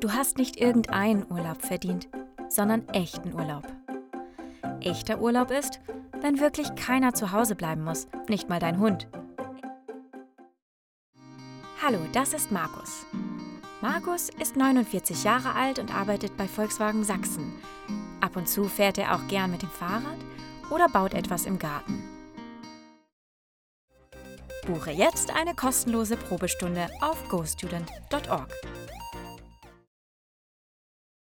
Du hast nicht irgendeinen Urlaub verdient, sondern echten Urlaub. Echter Urlaub ist, wenn wirklich keiner zu Hause bleiben muss, nicht mal dein Hund. Hallo, das ist Markus. Markus ist 49 Jahre alt und arbeitet bei Volkswagen Sachsen. Ab und zu fährt er auch gern mit dem Fahrrad oder baut etwas im Garten. Buche jetzt eine kostenlose Probestunde auf gostudent.org.